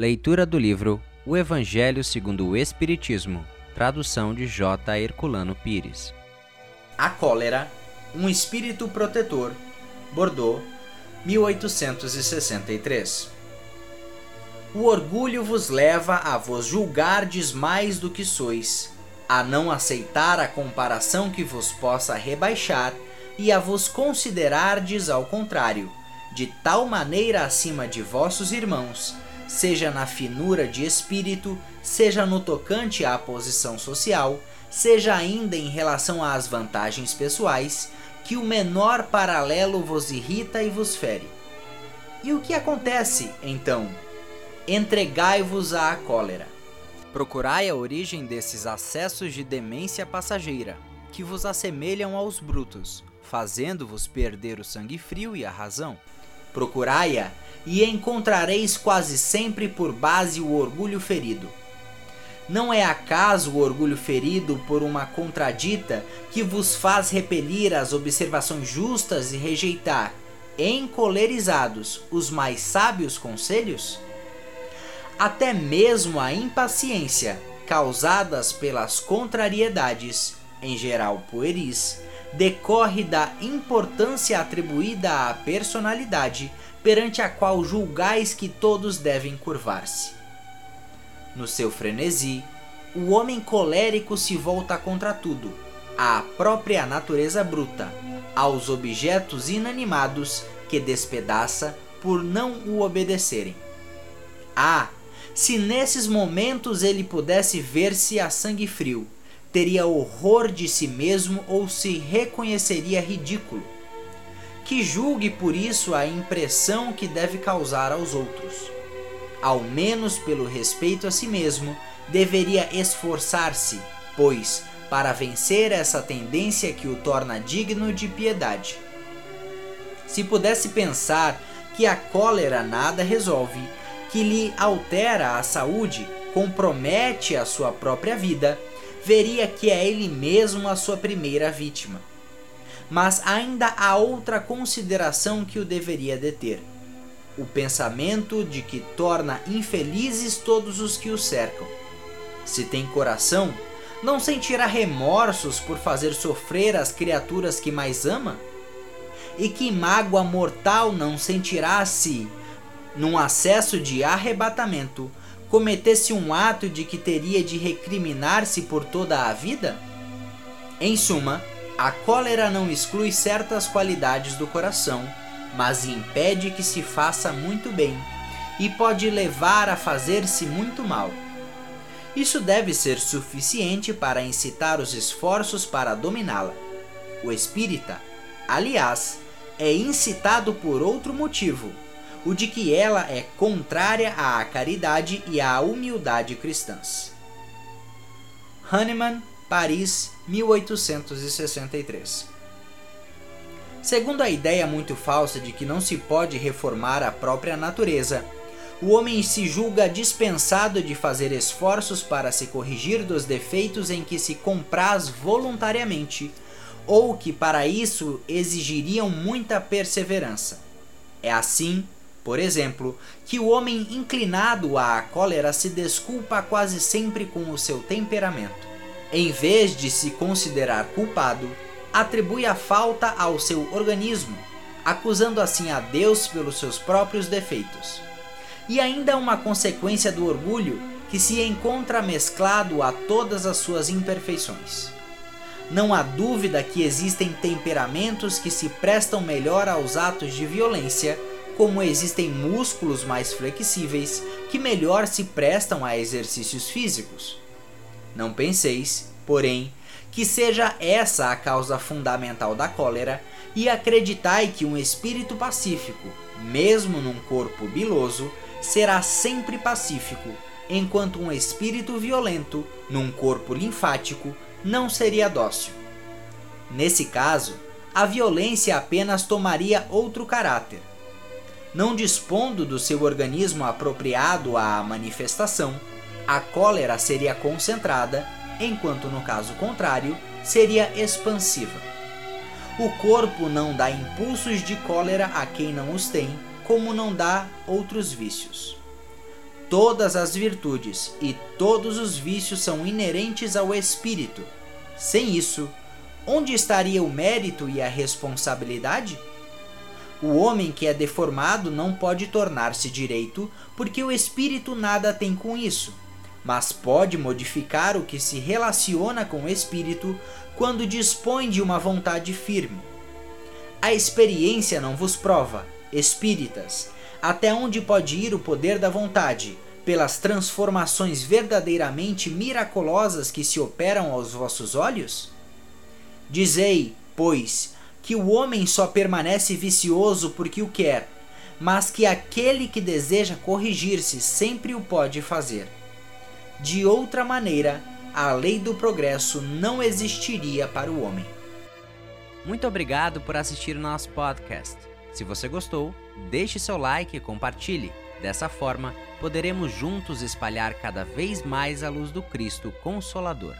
Leitura do livro O Evangelho segundo o Espiritismo, tradução de J. Herculano Pires. A cólera, um espírito protetor, Bordeaux, 1863. O orgulho vos leva a vos julgardes mais do que sois, a não aceitar a comparação que vos possa rebaixar e a vos considerardes ao contrário, de tal maneira acima de vossos irmãos, seja na finura de espírito, seja no tocante à posição social, seja ainda em relação às vantagens pessoais, que o menor paralelo vos irrita e vos fere. E o que acontece, então? Entregai-vos à cólera. Procurai a origem desses acessos de demência passageira, que vos assemelham aos brutos, fazendo-vos perder o sangue frio e a razão. Procurai-a e encontrareis quase sempre por base o orgulho ferido. Não é acaso o orgulho ferido por uma contradita que vos faz repelir as observações justas e rejeitar, encolerizados, os mais sábios conselhos? Até mesmo a impaciência, causadas pelas contrariedades, em geral pueris, decorre da importância atribuída à personalidade perante a qual julgais que todos devem curvar-se. No seu frenesi, o homem colérico se volta contra tudo, à própria natureza bruta, aos objetos inanimados que despedaça por não o obedecerem. Ah, se nesses momentos ele pudesse ver-se a sangue frio, teria horror de si mesmo ou se reconheceria ridículo. Que julgue por isso a impressão que deve causar aos outros. Ao menos pelo respeito a si mesmo, deveria esforçar-se, pois, para vencer essa tendência que o torna digno de piedade. Se pudesse pensar que a cólera nada resolve, que lhe altera a saúde, compromete a sua própria vida, veria que é ele mesmo a sua primeira vítima. Mas ainda há outra consideração que o deveria deter: o pensamento de que torna infelizes todos os que o cercam. Se tem coração, não sentirá remorsos por fazer sofrer as criaturas que mais ama? E que mágoa mortal não sentirá se, num acesso de arrebatamento, cometesse um ato de que teria de recriminar-se por toda a vida? Em suma, a cólera não exclui certas qualidades do coração, mas impede que se faça muito bem e pode levar a fazer-se muito mal. Isso deve ser suficiente para incitar os esforços para dominá-la. O espírita, aliás, é incitado por outro motivo o de que ela é contrária à caridade e à humildade cristãs. Hahnemann, Paris, 1863. Segundo a ideia muito falsa de que não se pode reformar a própria natureza, o homem se julga dispensado de fazer esforços para se corrigir dos defeitos em que se compraz voluntariamente, ou que para isso exigiriam muita perseverança. É assim por exemplo, que o homem inclinado à cólera se desculpa quase sempre com o seu temperamento. Em vez de se considerar culpado, atribui a falta ao seu organismo, acusando assim a Deus pelos seus próprios defeitos. E ainda uma consequência do orgulho que se encontra mesclado a todas as suas imperfeições. Não há dúvida que existem temperamentos que se prestam melhor aos atos de violência como existem músculos mais flexíveis que melhor se prestam a exercícios físicos. Não penseis, porém, que seja essa a causa fundamental da cólera e acreditai que um espírito pacífico, mesmo num corpo biloso, será sempre pacífico, enquanto um espírito violento, num corpo linfático, não seria dócil. Nesse caso, a violência apenas tomaria outro caráter, não dispondo do seu organismo apropriado à manifestação, a cólera seria concentrada, enquanto no caso contrário, seria expansiva. O corpo não dá impulsos de cólera a quem não os tem, como não dá outros vícios. todas as virtudes e todos os vícios são inerentes ao espírito. Sem isso, onde estaria o mérito e a responsabilidade? O homem que é deformado não pode tornar-se direito, porque o espírito nada tem com isso, mas pode modificar o que se relaciona com o espírito quando dispõe de uma vontade firme. A experiência não vos prova, espíritas, até onde pode ir o poder da vontade, pelas transformações verdadeiramente miraculosas que se operam aos vossos olhos? Dizei, pois, que o homem só permanece vicioso porque o quer, mas que aquele que deseja corrigir-se sempre o pode fazer. De outra maneira, a lei do progresso não existiria para o homem. Muito obrigado por assistir o nosso podcast. Se você gostou, deixe seu like e compartilhe. Dessa forma, poderemos juntos espalhar cada vez mais a luz do Cristo Consolador.